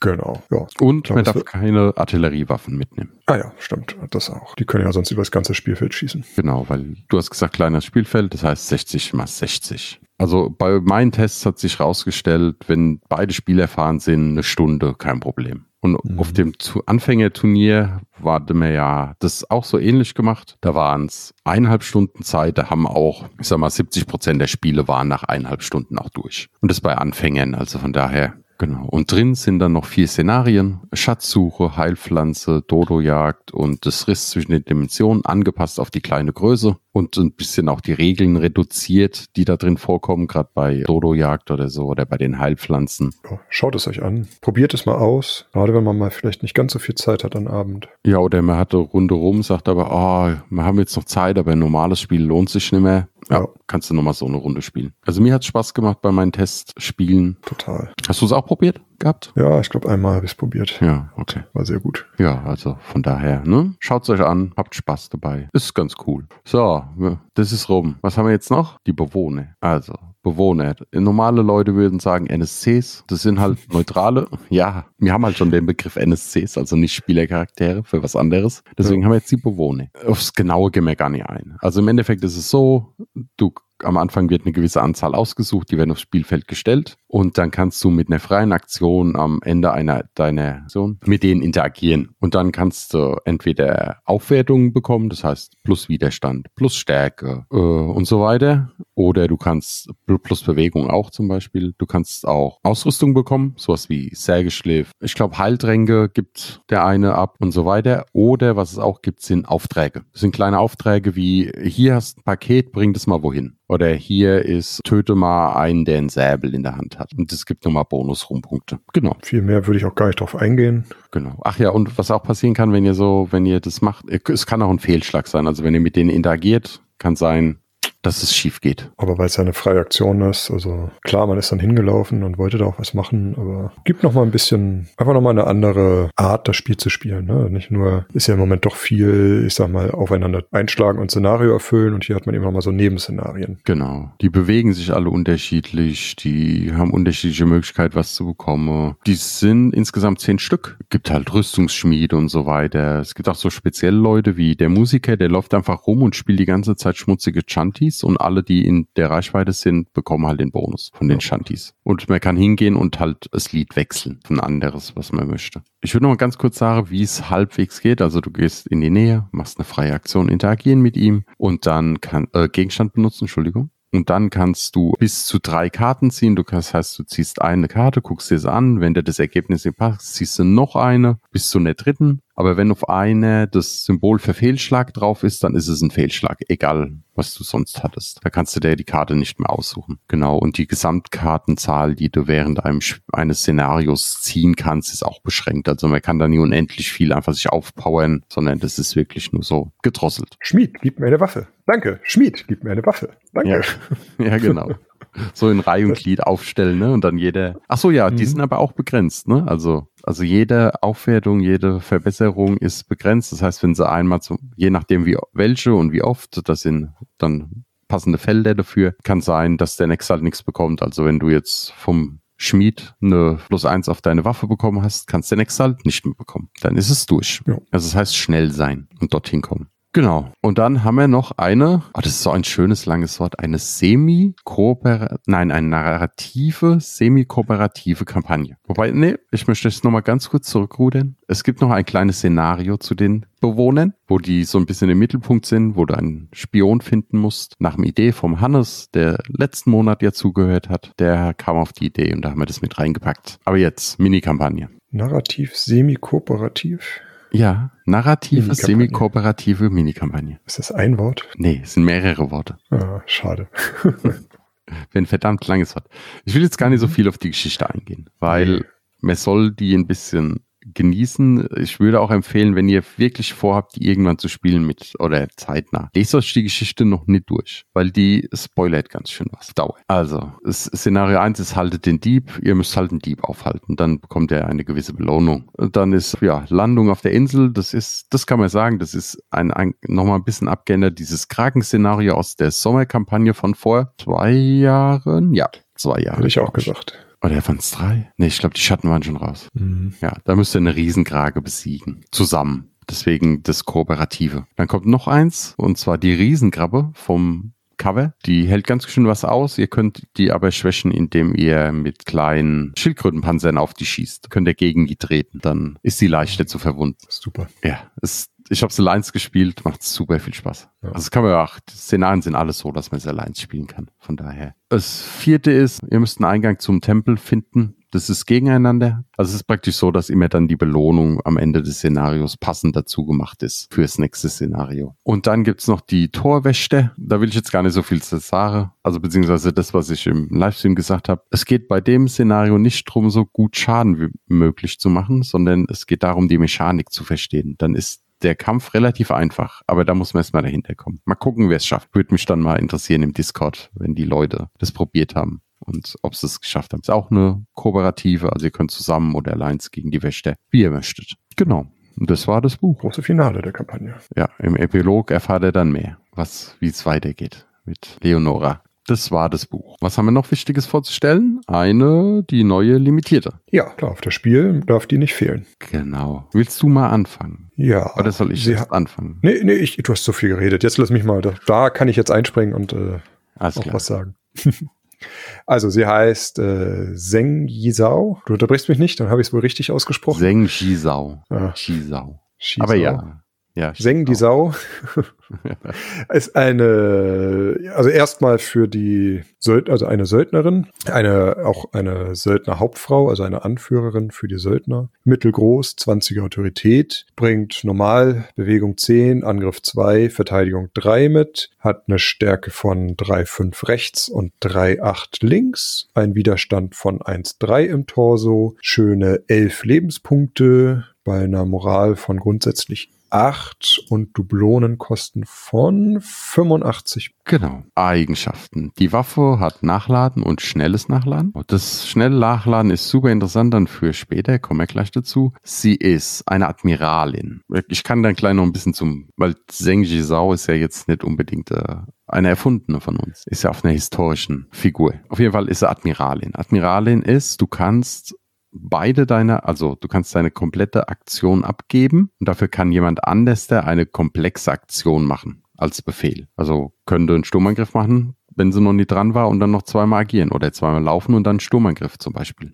Genau, ja. Und man darf keine Artilleriewaffen mitnehmen. Ah ja, stimmt, das auch. Die können ja sonst über das ganze Spielfeld schießen. Genau, weil du hast gesagt, kleines Spielfeld, das heißt 60 mal 60. Also bei meinen Tests hat sich herausgestellt, wenn beide Spieler erfahren sind, eine Stunde, kein Problem. Und mhm. auf dem Anfängerturnier war mir ja das auch so ähnlich gemacht. Da waren es eineinhalb Stunden Zeit. Da haben auch, ich sag mal, 70 Prozent der Spiele waren nach eineinhalb Stunden auch durch. Und das bei Anfängern. Also von daher Genau. Und drin sind dann noch vier Szenarien. Schatzsuche, Heilpflanze, Dodo-Jagd und das Riss zwischen den Dimensionen angepasst auf die kleine Größe und ein bisschen auch die Regeln reduziert, die da drin vorkommen, gerade bei Dodo-Jagd oder so oder bei den Heilpflanzen. Schaut es euch an. Probiert es mal aus. Gerade wenn man mal vielleicht nicht ganz so viel Zeit hat am Abend. Ja, oder man hat eine Runde rum, sagt aber, oh, wir haben jetzt noch Zeit, aber ein normales Spiel lohnt sich nicht mehr. Ja, Ja. kannst du nochmal so eine Runde spielen. Also mir hat Spaß gemacht bei meinen Testspielen. Total. Hast du es auch probiert gehabt? Ja, ich glaube, einmal habe ich es probiert. Ja, okay. War sehr gut. Ja, also von daher, ne? Schaut's euch an, habt Spaß dabei. Ist ganz cool. So, das ist rum. Was haben wir jetzt noch? Die Bewohner. Also, Bewohner. Normale Leute würden sagen NSCs. Das sind halt [laughs] neutrale. Ja, wir haben halt schon den Begriff NSCs, also nicht Spielercharaktere für was anderes. Deswegen haben wir jetzt die Bewohner. Aufs Genaue gehen wir gar nicht ein. Also im Endeffekt ist es so, du am Anfang wird eine gewisse Anzahl ausgesucht, die werden aufs Spielfeld gestellt und dann kannst du mit einer freien Aktion am Ende einer deiner Aktion mit denen interagieren und dann kannst du entweder Aufwertungen bekommen, das heißt plus Widerstand, plus Stärke äh, und so weiter oder du kannst plus Bewegung auch zum Beispiel. Du kannst auch Ausrüstung bekommen, sowas wie Sägeschliff. Ich glaube Heiltränke gibt der eine ab und so weiter. Oder was es auch gibt, sind Aufträge. Das sind kleine Aufträge wie hier hast ein Paket, bring das mal wohin. Oder hier ist, töte mal einen, der einen Säbel in der Hand hat. Und es gibt nochmal Bonus-Rumpunkte. Genau, Viel mehr würde ich auch gar nicht drauf eingehen. genau. Ach ja, und was auch passieren kann, wenn ihr so, wenn ihr das macht, es kann auch ein Fehlschlag sein. Also wenn ihr mit denen interagiert, kann sein, dass es schief geht. Aber weil es ja eine freie Aktion ist, also klar, man ist dann hingelaufen und wollte da auch was machen, aber gibt noch mal ein bisschen, einfach noch mal eine andere Art, das Spiel zu spielen. Ne? Nicht nur, ist ja im Moment doch viel, ich sag mal, aufeinander einschlagen und Szenario erfüllen und hier hat man eben noch mal so Nebenszenarien. Genau. Die bewegen sich alle unterschiedlich, die haben unterschiedliche Möglichkeiten, was zu bekommen. Die sind insgesamt zehn Stück. Gibt halt Rüstungsschmiede und so weiter. Es gibt auch so spezielle Leute wie der Musiker, der läuft einfach rum und spielt die ganze Zeit schmutzige Chanties und alle, die in der Reichweite sind, bekommen halt den Bonus von den Chanties. Und man kann hingehen und halt das Lied wechseln. Ein anderes, was man möchte. Ich würde noch mal ganz kurz sagen, wie es halbwegs geht. Also du gehst in die Nähe, machst eine freie Aktion, interagieren mit ihm und dann kann äh, Gegenstand benutzen, Entschuldigung. Und dann kannst du bis zu drei Karten ziehen. Du kannst, heißt, du ziehst eine Karte, guckst dir sie an. Wenn dir das Ergebnis nicht passt, ziehst du noch eine bis zu einer dritten. Aber wenn auf eine das Symbol für Fehlschlag drauf ist, dann ist es ein Fehlschlag. Egal, was du sonst hattest. Da kannst du dir die Karte nicht mehr aussuchen. Genau. Und die Gesamtkartenzahl, die du während einem, eines Szenarios ziehen kannst, ist auch beschränkt. Also man kann da nie unendlich viel einfach sich aufpowern, sondern das ist wirklich nur so gedrosselt. Schmied, gib mir eine Waffe. Danke. Schmied, gib mir eine Waffe. Danke. Ja, [laughs] genau. [laughs] So in Reihe und Glied aufstellen, ne? Und dann jeder. Ach so, ja, die Mhm. sind aber auch begrenzt, ne? Also, also jede Aufwertung, jede Verbesserung ist begrenzt. Das heißt, wenn sie einmal zum, je nachdem wie welche und wie oft, das sind dann passende Felder dafür, kann sein, dass der nächste halt nichts bekommt. Also wenn du jetzt vom Schmied eine plus eins auf deine Waffe bekommen hast, kannst der nächste halt nicht mehr bekommen. Dann ist es durch. Ja. Also das heißt schnell sein und dorthin kommen. Genau. Und dann haben wir noch eine, oh, das ist so ein schönes langes Wort, eine semi-kooper, nein, eine narrative, semi-kooperative Kampagne. Wobei, nee, ich möchte jetzt nochmal ganz kurz zurückrudern. Es gibt noch ein kleines Szenario zu den Bewohnern, wo die so ein bisschen im Mittelpunkt sind, wo du einen Spion finden musst. Nach einer Idee vom Hannes, der letzten Monat ja zugehört hat, der kam auf die Idee und da haben wir das mit reingepackt. Aber jetzt, Mini-Kampagne. Narrativ, semi-kooperativ. Ja, narrative, semi-kooperative Mini-Kampagne. Ist das ein Wort? Nee, es sind mehrere Worte. Ah, schade. [laughs] Wenn verdammt langes Wort. Ich will jetzt gar nicht so viel auf die Geschichte eingehen, weil man soll die ein bisschen genießen. Ich würde auch empfehlen, wenn ihr wirklich vorhabt, die irgendwann zu spielen mit oder zeitnah, lest euch die Geschichte noch nicht durch, weil die spoilert ganz schön was. Dauert. Also, Szenario 1 ist haltet den Dieb, ihr müsst halt einen Dieb aufhalten, dann bekommt er eine gewisse Belohnung. Und dann ist, ja, Landung auf der Insel, das ist, das kann man sagen, das ist ein, ein nochmal ein bisschen abgeändert, dieses Kraken-Szenario aus der Sommerkampagne von vor zwei Jahren. Ja, zwei Jahre. Hätte ich auch gesagt. Oder waren es drei? Nee, ich glaube, die Schatten waren schon raus. Mhm. Ja, da müsst ihr eine Riesenkrage besiegen. Zusammen. Deswegen das Kooperative. Dann kommt noch eins, und zwar die Riesenkrabbe vom Cover. Die hält ganz schön was aus. Ihr könnt die aber schwächen, indem ihr mit kleinen Schildkrötenpanzern auf die schießt. Könnt ihr gegen die treten. Dann ist sie leichter zu verwunden. Super. Ja, es, ich habe Alliance gespielt, macht super viel Spaß. Ja. Also es kann man ja auch, die Szenarien sind alles so, dass man es Alliance spielen kann. Von daher. Das vierte ist, ihr müsst einen Eingang zum Tempel finden. Das ist gegeneinander. Also es ist praktisch so, dass immer dann die Belohnung am Ende des Szenarios passend dazu gemacht ist fürs nächste Szenario. Und dann gibt's noch die Torwächte. Da will ich jetzt gar nicht so viel zu sagen. Also beziehungsweise das, was ich im Livestream gesagt habe. Es geht bei dem Szenario nicht drum, so gut Schaden wie möglich zu machen, sondern es geht darum, die Mechanik zu verstehen. Dann ist der Kampf relativ einfach, aber da muss man erstmal dahinter kommen. Mal gucken, wer es schafft. Würde mich dann mal interessieren im Discord, wenn die Leute das probiert haben und ob sie es geschafft haben. Ist auch eine kooperative, also ihr könnt zusammen oder allein gegen die Wächter, wie ihr möchtet. Genau. Und das war das Buch. Große Finale der Kampagne. Ja, im Epilog erfahrt ihr dann mehr, was, wie es weitergeht mit Leonora. Das war das Buch. Was haben wir noch Wichtiges vorzustellen? Eine, die neue limitierte. Ja, klar, auf das Spiel darf die nicht fehlen. Genau. Willst du mal anfangen? Ja. Oder soll ich jetzt anfangen? Nee, nee, ich, du hast so viel geredet. Jetzt lass mich mal, da, da kann ich jetzt einspringen und äh, Alles auch klar. was sagen. [laughs] also, sie heißt äh, Zeng Yizao. Du unterbrichst mich nicht, dann habe ich es wohl richtig ausgesprochen. Seng Jisau. Ah, Jisau. Shizao. Aber ja. Ja, Zeng die Sau [laughs] ist eine, also erstmal für die Söld also eine Söldnerin, eine, auch eine Söldner-Hauptfrau, also eine Anführerin für die Söldner. Mittelgroß, 20er Autorität, bringt normal Bewegung 10, Angriff 2, Verteidigung 3 mit, hat eine Stärke von 3,5 rechts und 3,8 links, ein Widerstand von 1,3 im Torso, schöne 11 Lebenspunkte, bei einer Moral von grundsätzlich 8 und Dublonenkosten von 85. Genau. Eigenschaften. Die Waffe hat Nachladen und schnelles Nachladen. Das schnelle Nachladen ist super interessant dann für später, kommen wir gleich dazu. Sie ist eine Admiralin. Ich kann dann gleich noch ein bisschen zum, weil Zheng Jizao ist ja jetzt nicht unbedingt äh, eine erfundene von uns. Ist ja auf einer historischen Figur. Auf jeden Fall ist sie Admiralin. Admiralin ist, du kannst beide deine, also du kannst deine komplette Aktion abgeben und dafür kann jemand anders der eine komplexe Aktion machen als Befehl. Also könnte einen Sturmangriff machen, wenn sie noch nie dran war und dann noch zweimal agieren oder zweimal laufen und dann Sturmangriff zum Beispiel.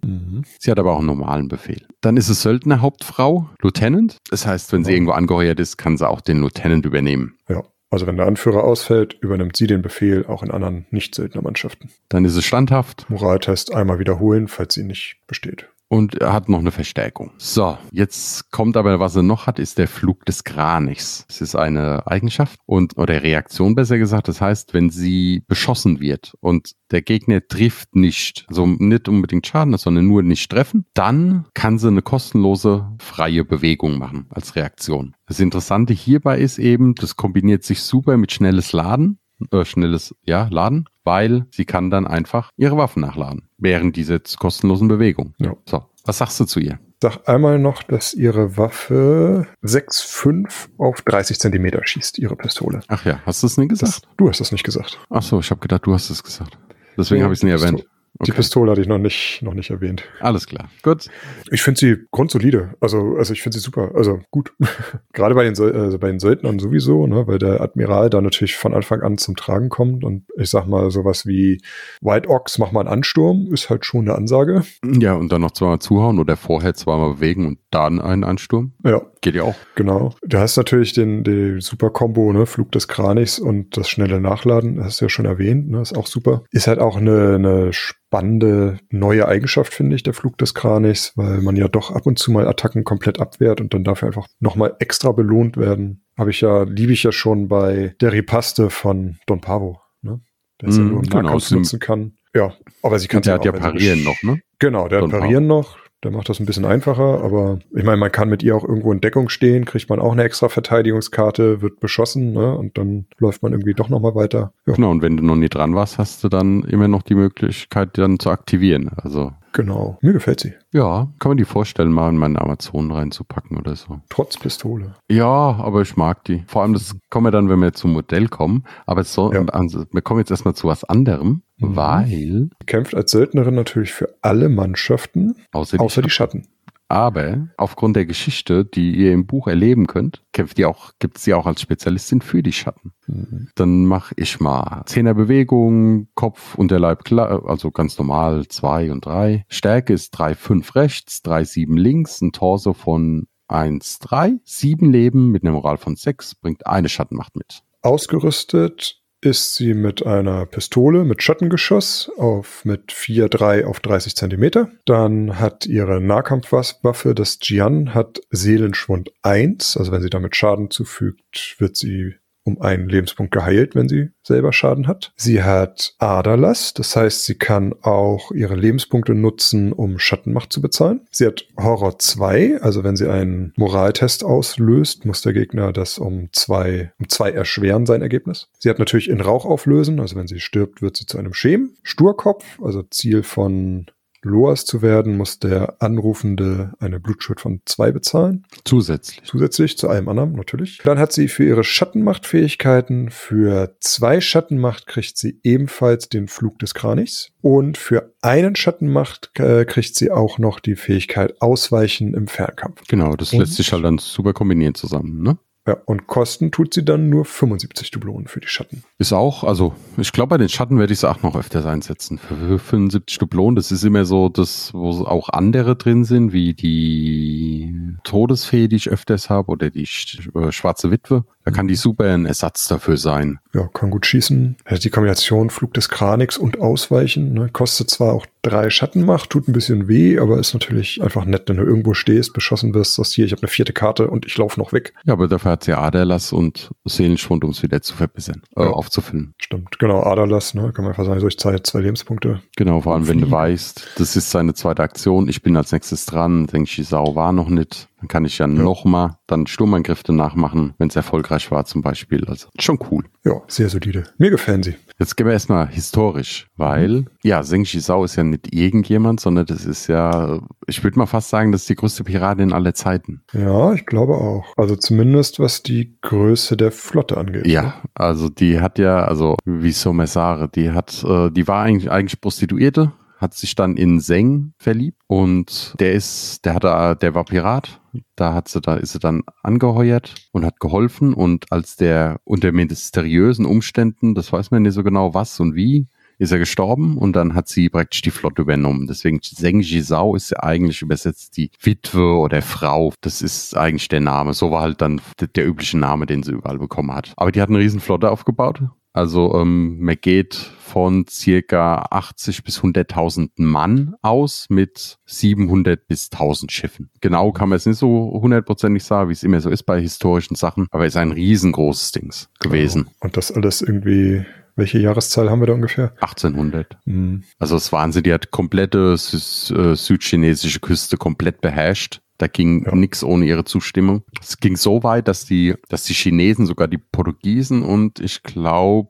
Sie hat aber auch einen normalen Befehl. Dann ist es Söldnerhauptfrau, Lieutenant. Das heißt, wenn sie Ja. irgendwo angeheuert ist, kann sie auch den Lieutenant übernehmen. Ja. Also wenn der Anführer ausfällt, übernimmt sie den Befehl auch in anderen Nicht-Söldnermannschaften. Dann ist es standhaft Moraltest einmal wiederholen, falls sie nicht besteht. Und er hat noch eine Verstärkung. So, jetzt kommt aber, was er noch hat, ist der Flug des Kranichs. Das ist eine Eigenschaft und oder Reaktion besser gesagt. Das heißt, wenn sie beschossen wird und der Gegner trifft nicht, also nicht unbedingt Schaden, sondern nur nicht treffen, dann kann sie eine kostenlose freie Bewegung machen als Reaktion. Das Interessante hierbei ist eben, das kombiniert sich super mit schnelles Laden äh, schnelles ja, Laden, weil sie kann dann einfach ihre Waffen nachladen während dieser kostenlosen Bewegung. Ja. So, was sagst du zu ihr? Sag einmal noch, dass ihre Waffe 6,5 auf 30 Zentimeter schießt, ihre Pistole. Ach ja, hast du es nicht Das, gesagt? du hast das nicht gesagt. Ach so, ich habe gedacht, du hast es gesagt. Deswegen Ja, habe ich es nicht die erwähnt. Die Okay. Pistole hatte ich noch nicht, noch nicht erwähnt. Alles klar. Gut. Ich finde sie grundsolide. Also, also ich finde sie super. Also gut. [laughs] Gerade bei den, Söl- also bei den Söldnern sowieso, ne, weil der Admiral da natürlich von Anfang an zum Tragen kommt. Und ich sag mal, sowas wie White Ox, mach mal einen Ansturm, ist halt schon eine Ansage. Ja, und dann noch zweimal zuhauen oder vorher zweimal bewegen und dann einen Ansturm. Ja, Geht ja auch. genau. Du hast natürlich den, die super Combo, ne, Flug des Kranichs und das schnelle Nachladen, das hast du ja schon erwähnt, ne, ist auch super. Ist halt auch eine, eine spannende neue Eigenschaft, finde ich, der Flug des Kranichs, weil man ja doch ab und zu mal Attacken komplett abwehrt und dann dafür einfach nochmal extra belohnt werden. Habe ich ja, liebe ich ja schon bei der Ripaste von Don Pavo, ne? Der es ja Mhm, nur im genau, Nahkampf nutzen kann. Ja, aber sie kann Der hat ja auch, wenn sie parieren noch, ne? Genau, der Don hat Parieren noch. Der macht das ein bisschen einfacher, aber ich meine, man kann mit ihr auch irgendwo in Deckung stehen, kriegt man auch eine extra Verteidigungskarte, wird beschossen, ne? Und dann läuft man irgendwie doch nochmal weiter. Ja, Genau, und wenn du noch nie dran warst, hast du dann immer noch die Möglichkeit, die dann zu aktivieren. Also, genau. Mir gefällt sie. ja, kann man die vorstellen, mal in meine Amazon reinzupacken oder so. Trotz Pistole. Ja, aber ich mag die. Vor allem, das kommen wir dann, wenn wir zum Modell kommen. Aber soll, Ja. also, wir kommen jetzt erstmal zu was anderem, Mhm. weil, Kämpft als Söldnerin natürlich für alle Mannschaften, außer die, außer die Schatten. Aber aufgrund der Geschichte, die ihr im Buch erleben könnt, kämpft ihr auch, gibt sie auch als Spezialistin für die Schatten. Mhm. Dann mache ich mal Zehner Bewegung, Kopf, Unterleib klar, also ganz normal zwei und drei. Stärke ist 3, 5 rechts, 3, 7 links, ein Torso von 1, 3, 7 Leben mit einer Moral von 6, bringt eine Schattenmacht mit. Ausgerüstet ist sie mit einer Pistole mit Schattengeschoss auf mit 4,3 auf 30 Zentimeter. Dann hat ihre Nahkampfwaffe, das Jian, hat Seelenschwund 1. Also wenn sie damit Schaden zufügt, wird sie um einen Lebenspunkt geheilt, wenn sie selber Schaden hat. Sie hat Aderlass, das heißt, sie kann auch ihre Lebenspunkte nutzen, um Schattenmacht zu bezahlen. Sie hat Horror 2, also wenn sie einen Moraltest auslöst, muss der Gegner das um zwei, um zwei erschweren, sein Ergebnis. Sie hat natürlich in Rauch auflösen, also wenn sie stirbt, wird sie zu einem Schem. Sturkopf, also Ziel von Loas zu werden, muss der Anrufende eine Blutschuld von zwei bezahlen. Zusätzlich. Zusätzlich zu allem anderen, natürlich. Dann hat sie für ihre Schattenmachtfähigkeiten, für zwei Schattenmacht kriegt sie ebenfalls den Flug des Kranichs. Und für einen Schattenmacht äh, kriegt sie auch noch die Fähigkeit Ausweichen im Fernkampf. Genau, das Und- lässt sich halt dann super kombinieren zusammen, ne? Ja, und kosten tut sie dann nur 75 Dublonen für die Schatten. Ist auch, also ich glaube, bei den Schatten werde ich sie auch noch öfters einsetzen. Für 75 Dublonen, das ist immer so das, wo auch andere drin sind, wie die Todesfee, die ich öfters habe, oder die Sch äh, schwarze Witwe. Da kann die super ein Ersatz dafür sein. Ja, kann gut schießen. Also die Kombination Flug des Kranix und Ausweichen, ne, kostet zwar auch drei Schattenmacht, tut ein bisschen weh, aber ist natürlich einfach nett, wenn du irgendwo stehst, beschossen wirst, sagst hier, ich habe eine vierte Karte und ich laufe noch weg. Ja, aber dafür hat sie Aderlass und Seelenschwund, um es wieder zu verbessern, äh, Ja. aufzufüllen. Stimmt, genau, Aderlass, ne, kann man einfach sagen, so ich zahle zwei Lebenspunkte. Genau, vor allem wenn du weißt, das ist seine zweite Aktion, ich bin als nächstes dran, denke ich, die Sau war noch nicht, dann kann ich ja, noch mal dann Sturmangriff danach machen, wenn es erfolgreich war zum Beispiel. Also schon cool. Ja, sehr solide. Mir gefallen sie. Jetzt gehen wir erstmal historisch, weil, ja, Senshi Sau ist ja nicht irgendjemand, sondern das ist ja, ich würde mal fast sagen, das ist die größte Piratin aller Zeiten. Ja, ich glaube auch. Also zumindest was die Größe der Flotte angeht. ne? Ja, also die hat ja, also wie Somesare, die hat, äh, die war eigentlich, eigentlich Prostituierte, hat sich dann in Seng verliebt und der ist, der hatte, der war Pirat. Da hat sie, da ist sie dann angeheuert und hat geholfen und als der unter mysteriösen Umständen, das weiß man nicht so genau was und wie, ist er gestorben und dann hat sie praktisch die Flotte übernommen. Deswegen Zheng Jisao ist ja eigentlich übersetzt die Witwe oder Frau. Das ist eigentlich der Name. So war halt dann der, der übliche Name, den sie überall bekommen hat. Aber die hat eine riesen Flotte aufgebaut. Also ähm, man geht von circa 80 bis 100.000 Mann aus mit 700 bis 1000 Schiffen. Genau kann man es nicht so hundertprozentig sagen, wie es immer so ist bei historischen Sachen, aber es ist ein riesengroßes Dings gewesen. Und das alles irgendwie, welche Jahreszahl haben wir da ungefähr? 1800. Hm. Also es war Wahnsinn, die hat komplette äh, südchinesische Küste komplett beherrscht. Da ging Ja. nix ohne ihre Zustimmung. Es ging so weit, dass die, dass die Chinesen, sogar die Portugiesen und ich glaube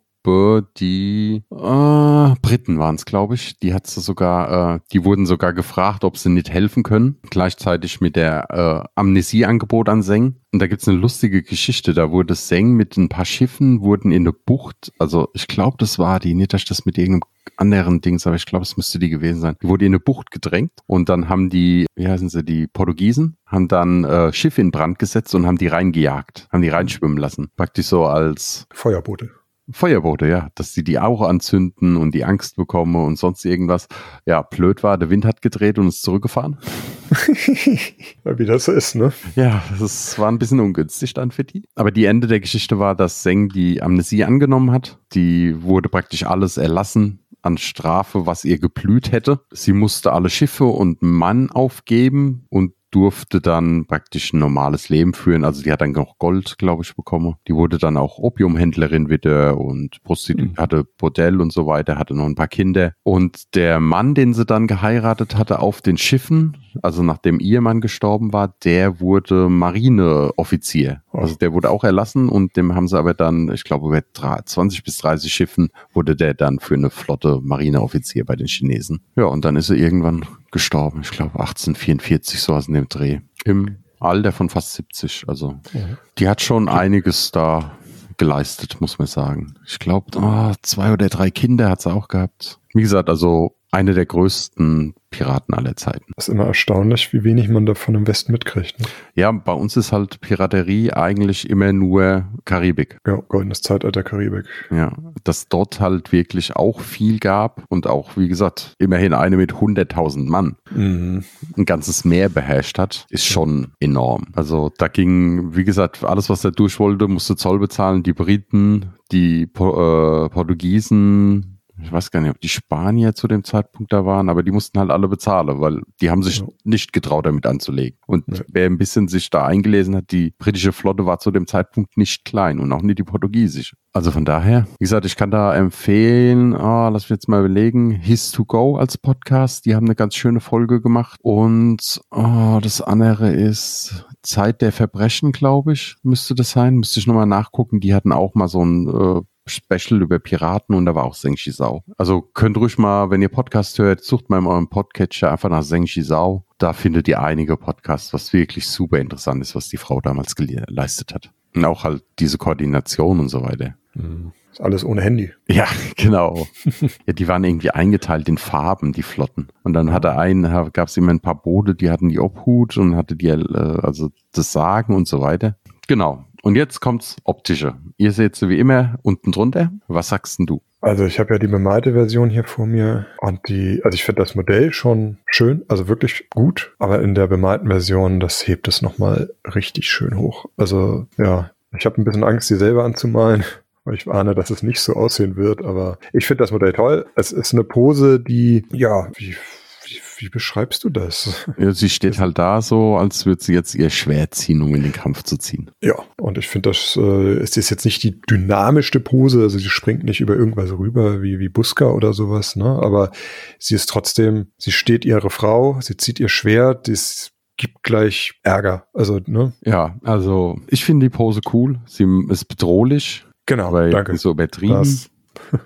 die äh, Briten waren es, glaube ich. Die hat sogar, äh, die wurden sogar gefragt, ob sie nicht helfen können. Gleichzeitig mit der äh, Amnesieangebot an Seng. Und da gibt's eine lustige Geschichte. Da wurde Seng mit ein paar Schiffen, wurden in eine Bucht, also ich glaube, das war die, nicht, dass ich das mit irgendeinem anderen Dings, aber ich glaube, es müsste die gewesen sein. Die wurde in eine Bucht gedrängt und dann haben die, wie heißen sie, die Portugiesen, haben dann äh, Schiffe in Brand gesetzt und haben die reingejagt, haben die reinschwimmen lassen. Praktisch so als Feuerboote. Feuerboote, ja, dass die die auch anzünden und die Angst bekommen und sonst irgendwas. Ja, blöd war, der Wind hat gedreht und ist zurückgefahren. [laughs] Wie das so ist, ne? Ja, das war ein bisschen ungünstig dann für die. Aber die Ende der Geschichte war, dass Seng die Amnesie angenommen hat. Die wurde praktisch alles erlassen an Strafe, was ihr geblüht hätte. Sie musste alle Schiffe und Mann aufgeben und durfte dann praktisch ein normales Leben führen. Also die hat dann noch Gold, glaube ich, bekommen. Die wurde dann auch Opiumhändlerin wieder und Prostitu Mhm. hatte Bordell und so weiter, hatte noch ein paar Kinder. Und der Mann, den sie dann geheiratet hatte auf den Schiffen, also nachdem ihr Mann gestorben war, der wurde Marineoffizier. Oh. Also der wurde auch erlassen und dem haben sie aber dann, ich glaube, drei- 20 bis 30 Schiffen wurde der dann für eine Flotte Marineoffizier bei den Chinesen. Ja, und dann ist er irgendwann gestorben. Ich glaube 1844, sowas in dem Dreh. Im Alter von fast 70. Also die hat schon einiges da geleistet, muss man sagen. Ich glaube, ah, zwei oder drei Kinder hat sie auch gehabt. Wie gesagt, also eine der größten Piraten aller Zeiten. Das ist immer erstaunlich, wie wenig man davon im Westen mitkriegt. Ne? Ja, bei uns ist halt Piraterie eigentlich immer nur Karibik. Ja, goldenes Zeitalter Karibik. Ja, dass dort halt wirklich auch viel gab und auch, wie gesagt, immerhin eine mit 100.000 Mann Mhm. ein ganzes Meer beherrscht hat, ist schon enorm. Also da ging, wie gesagt, alles, was da durch wollte, musste Zoll bezahlen. Die Briten, die po äh, Portugiesen, ich weiß gar nicht, ob die Spanier zu dem Zeitpunkt da waren, aber die mussten halt alle bezahlen, weil die haben sich Ja. nicht getraut, damit anzulegen. Und Ja. wer ein bisschen sich da eingelesen hat, die britische Flotte war zu dem Zeitpunkt nicht klein und auch nicht die portugiesische. Also von daher, wie gesagt, ich kann da empfehlen, ah, lass mich jetzt mal überlegen, His to Go als Podcast, die haben eine ganz schöne Folge gemacht. Und oh, das andere ist Zeit der Verbrechen, glaube ich, müsste das sein. Müsste ich nochmal nachgucken. Die hatten auch mal so ein äh, Special über Piraten und da war auch Sengshi Sau. Also könnt ruhig mal, wenn ihr Podcast hört, sucht mal in eurem Podcatcher einfach nach Sengshi Sau. Da findet ihr einige Podcasts, was wirklich super interessant ist, was die Frau damals geleistet hat. Und auch halt diese Koordination und so weiter. Mhm. Ist alles ohne Handy. [laughs] Ja, genau. ja, die waren irgendwie eingeteilt in Farben, die Flotten. Und dann hatte einen, gab es immer ein paar Boote, die hatten die Obhut und hatte die, äh, also das Sagen und so weiter. Genau. Und jetzt kommt's optische. Ihr seht sie wie immer unten drunter. Was sagst denn du? Also ich habe ja die bemalte Version hier vor mir und die, also ich finde das Modell schon schön, also wirklich gut, aber in der bemalten Version, das hebt es nochmal richtig schön hoch. Also ja, ich habe ein bisschen Angst, die selber anzumalen, [laughs] ich ahne, dass es nicht so aussehen wird, aber ich finde das Modell toll. Es ist eine Pose, die, ja, wie, wie, beschreibst du das? Ja, sie steht halt da so, als würde sie jetzt ihr Schwert ziehen, um in den Kampf zu ziehen. Ja, und ich finde, das äh, ist jetzt nicht die dynamischste Pose, also sie springt nicht über irgendwas rüber wie, wie Buska oder sowas, ne? Aber sie ist trotzdem, sie steht ihre Frau, sie zieht ihr Schwert, es gibt gleich Ärger. Also, ne? Ja, also ich finde die Pose cool. Sie ist bedrohlich, Genau, aber danke. so übertrieben. Das-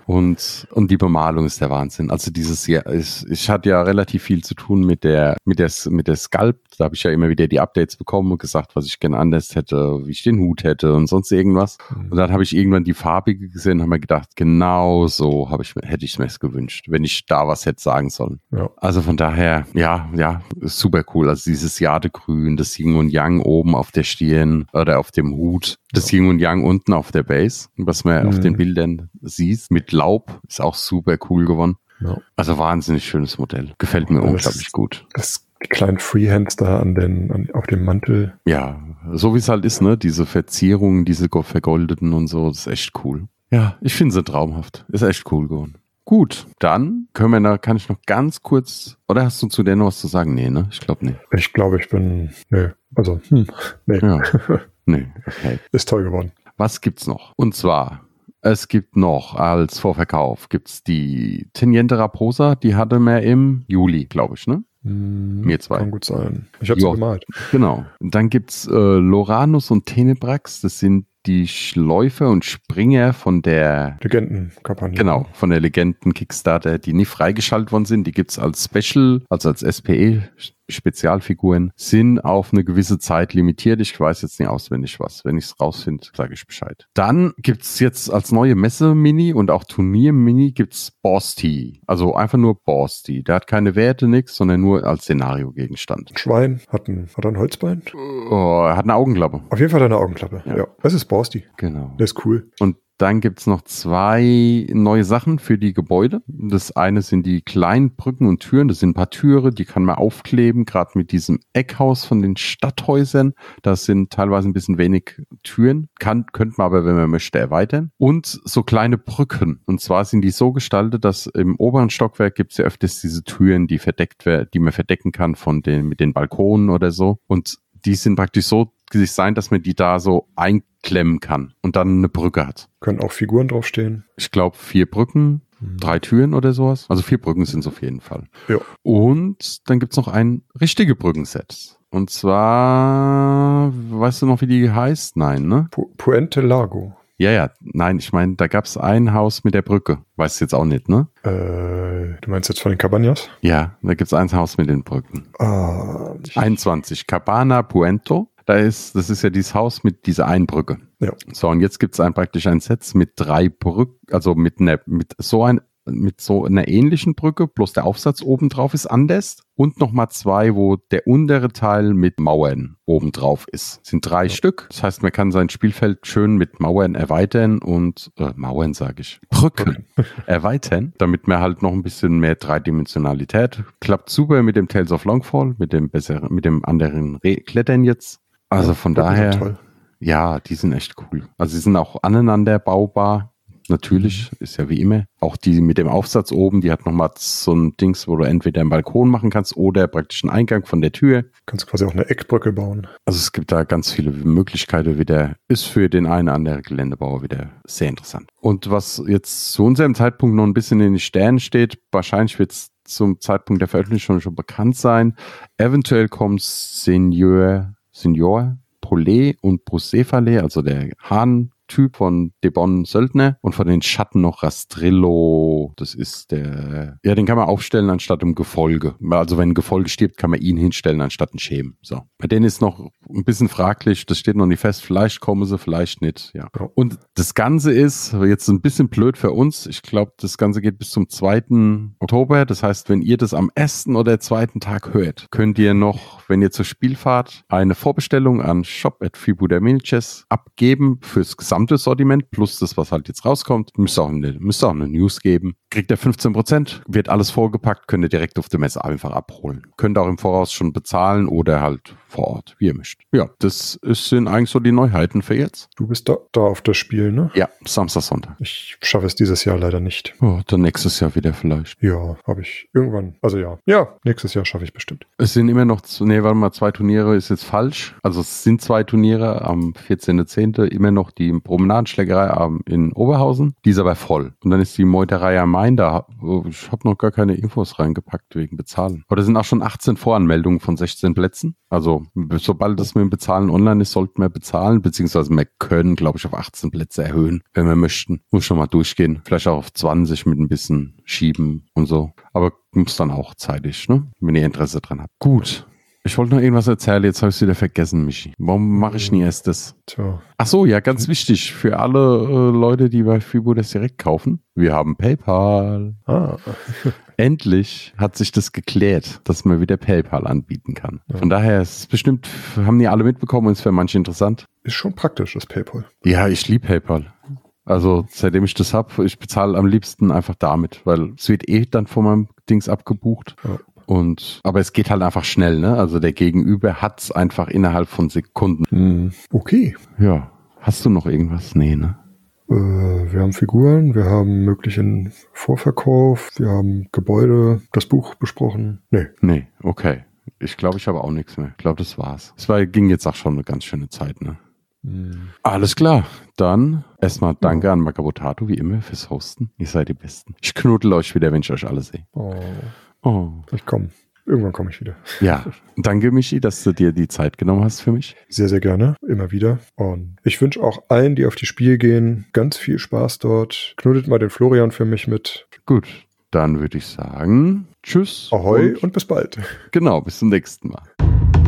Und, und die Bemalung ist der Wahnsinn. Also dieses Jahr, ich, ich hatte ja relativ viel zu tun mit der, mit der, mit der Sculpt. Da habe ich ja immer wieder die Updates bekommen und gesagt, was ich gerne anders hätte, wie ich den Hut hätte und sonst irgendwas. Und dann habe ich irgendwann die farbige gesehen und habe mir gedacht, genau so habe ich, mir- hätte ich mir es gewünscht, wenn ich da was hätte sagen sollen. Ja. Also von daher, ja, ja, super cool. Also dieses Jadegrün, das Yin und Yang oben auf der Stirn oder auf dem Hut, das Yin und Yang unten auf der Base, was man auf Mhm. den Bildern sieht, mit Laub, ist auch super cool geworden. Ja. Also wahnsinnig schönes Modell. Gefällt mir das unglaublich gut. Das die kleinen Freehands da an den, an, auf dem Mantel. Ja, so wie es halt ist, ne? Diese Verzierungen, diese go- vergoldeten und so, das ist echt cool. Ja, ich finde sie traumhaft. Ist echt cool geworden. Gut, dann können wir da, kann ich noch ganz kurz, oder hast du zu der noch was zu sagen? Nee, ne? Ich glaube nicht. Ich glaube, ich bin, nee, also, hm, nee, Ja. [laughs] Nee, okay. ist toll geworden. Was gibt's noch? Und zwar, es gibt noch als Vorverkauf gibt's die Teniente Raposa, die hatte wir im Juli, glaube ich, ne? Hm, Mir zwei. Kann gut sein. Ich habe sie gemalt. Genau. Und dann gibt's äh, Loranus und Tenebrax, das sind die Läufer und Springer von der Legendenkampagne. Genau, von der Legenden Kickstarter, die nicht freigeschaltet worden sind. Die gibt's als Special, also als SPE Spezialfiguren, sind auf eine gewisse Zeit limitiert. Ich weiß jetzt nicht auswendig was. Wenn ich es rausfinde, sage ich Bescheid. Dann gibt's jetzt als neue Messe-Mini und auch Turnier-Mini gibt's Borsty. Also einfach nur Borsty. Der hat keine Werte, nix, sondern nur als Szenario-Gegenstand. Ein Schwein hat ein, hat er ein Holzbein. Oh, er hat eine Augenklappe. Auf jeden Fall hat er eine Augenklappe. Ja. Ja. Das ist Borsty. Genau. Der ist cool. Und dann gibt's noch zwei neue Sachen für die Gebäude. Das eine sind die kleinen Brücken und Türen. Das sind ein paar Türe, die kann man aufkleben, gerade mit diesem Eckhaus von den Stadthäusern. Das sind teilweise ein bisschen wenig Türen. Kann, könnte man aber, wenn man möchte, erweitern. Und so kleine Brücken. Und zwar sind die so gestaltet, dass im oberen Stockwerk gibt's ja öfters diese Türen, die verdeckt werden, die man verdecken kann von den, mit den Balkonen oder so. Und die sind praktisch so sein, dass man die da so einklemmen kann und dann eine Brücke hat. Können auch Figuren draufstehen. Ich glaube, vier Brücken, drei Türen oder sowas. Also vier Brücken sind es auf jeden Fall. Ja. Und dann gibt's noch ein richtige Brückenset. Und zwar, weißt du noch, wie die heißt? Nein, ne? Pu Puente Lago. Ja, ja, nein, ich meine, da gab's ein Haus mit der Brücke. Weißt du jetzt auch nicht, ne? Äh, du meinst jetzt von den Cabañas? Ja, da gibt's ein Haus mit den Brücken. Ah, ich, 21, Cabana Puento. Da ist, das ist ja dieses Haus mit dieser einen Brücke. Ja. So, und jetzt gibt's ein, praktisch ein Set mit drei Brücken, also mit, einer, mit so ein mit so einer ähnlichen Brücke, bloß der Aufsatz oben drauf ist anders. Und nochmal zwei, wo der untere Teil mit Mauern oben drauf ist. Das sind drei ja. Stück. Das heißt, man kann sein Spielfeld schön mit Mauern erweitern und äh, Mauern sage ich. Brücken [laughs] erweitern, damit man halt noch ein bisschen mehr Dreidimensionalität. Klappt super mit dem Tales of Longfall, mit dem besseren, mit dem anderen Re Klettern jetzt. Also von ja, daher. Ja, die sind echt cool. Also sie sind auch aneinander baubar natürlich, ist ja wie immer. Auch die mit dem Aufsatz oben, die hat nochmal so ein Dings, wo du entweder einen Balkon machen kannst oder praktisch einen Eingang von der Tür. Kannst quasi auch eine Eckbrücke bauen. Also es gibt da ganz viele Möglichkeiten wieder. Ist für den einen oder anderen Geländebauer wieder sehr interessant. Und was jetzt zu unserem Zeitpunkt noch ein bisschen in den Sternen steht, wahrscheinlich wird es zum Zeitpunkt der Veröffentlichung schon bekannt sein. Eventuell kommt Senior, Senior Paulet und Brucephalé, also der Hahn Typ von Debon Söldner und von den Schatten noch Rastrillo. Das ist der, ja, den kann man aufstellen anstatt im Gefolge. Also wenn ein Gefolge stirbt, kann man ihn hinstellen anstatt ein Schemen. So. Bei denen ist noch ein bisschen fraglich, das steht noch nicht fest. Vielleicht kommen sie, vielleicht nicht, ja. Und das Ganze ist jetzt ein bisschen blöd für uns. Ich glaube, das Ganze geht bis zum 2. Oktober. Das heißt, wenn ihr das am ersten oder zweiten Tag hört, könnt ihr noch, wenn ihr zur Spielfahrt, eine Vorbestellung an shop at abgeben fürs gesamte gesamtes Sortiment plus das, was halt jetzt rauskommt. Müsste auch eine, müsste auch eine News geben. Kriegt ihr 15 Prozent, wird alles vorgepackt, könnt ihr direkt auf der Messe einfach abholen. Könnt auch im Voraus schon bezahlen oder halt vor Ort, wie ihr möchtet. Ja, das sind eigentlich so die Neuheiten für jetzt. Du bist da, da auf das Spiel, ne? Ja, Samstag, Sonntag. Ich schaffe es dieses Jahr leider nicht. Oh, dann nächstes Jahr wieder vielleicht. Ja, habe ich irgendwann. Also ja, ja, nächstes Jahr schaffe ich bestimmt. Es sind immer noch, nee, warte mal, zwei Turniere ist jetzt falsch. Also es sind zwei Turniere am 14.10. immer noch die im Promenadenschlägerei in Oberhausen. Die ist aber voll. Und dann ist die Meuterei am Main da. Ich habe noch gar keine Infos reingepackt wegen Bezahlen. Aber da sind auch schon 18 Voranmeldungen von 16 Plätzen. Also sobald das mit dem Bezahlen online ist, sollten wir bezahlen, beziehungsweise wir können, glaube ich, auf 18 Plätze erhöhen, wenn wir möchten. Muss schon mal durchgehen. Vielleicht auch auf 20 mit ein bisschen schieben und so. Aber muss dann auch zeitig, ne? Wenn ihr Interesse dran habt. Gut. Ich wollte noch irgendwas erzählen, jetzt habe ich es wieder vergessen, Michi. Warum mache ich nie erst das? Tja. Ach so, ja, ganz wichtig für alle äh, Leute, die bei Fibo das direkt kaufen. Wir haben PayPal. Ah. [laughs] [laughs] Endlich hat sich das geklärt, dass man wieder PayPal anbieten kann. Ja. Von daher ist es bestimmt, haben die alle mitbekommen und ist für manche interessant. Ist schon praktisch, das PayPal. Ja, ich liebe PayPal. Also seitdem ich das habe, ich bezahle am liebsten einfach damit, weil es wird eh dann von meinem Dings abgebucht. Ja. Und, aber es geht halt einfach schnell, ne? Also der Gegenüber hat es einfach innerhalb von Sekunden. Hm, okay. Ja. Hast du noch irgendwas? Nee, ne? Äh, wir haben Figuren, wir haben möglichen Vorverkauf, wir haben Gebäude, das Buch besprochen. Nee. Nee, okay. Ich glaube, ich habe auch nichts mehr. Ich glaube, das war's. Es war, ging jetzt auch schon eine ganz schöne Zeit, ne? Hm. Alles klar. Dann erstmal danke an Makabotato, wie immer, fürs Hosten. Ihr seid die Besten. Ich knuddel euch wieder, wenn ich euch alle sehe. Oh. Oh. Ich komme. Irgendwann komme ich wieder. Ja, danke Michi, dass du dir die Zeit genommen hast für mich. Sehr, sehr gerne, immer wieder. Und ich wünsche auch allen, die auf die Spiel gehen, ganz viel Spaß dort. Knuddelt mal den Florian für mich mit. Gut, dann würde ich sagen, tschüss. Ahoi und, und bis bald. Genau, bis zum nächsten Mal.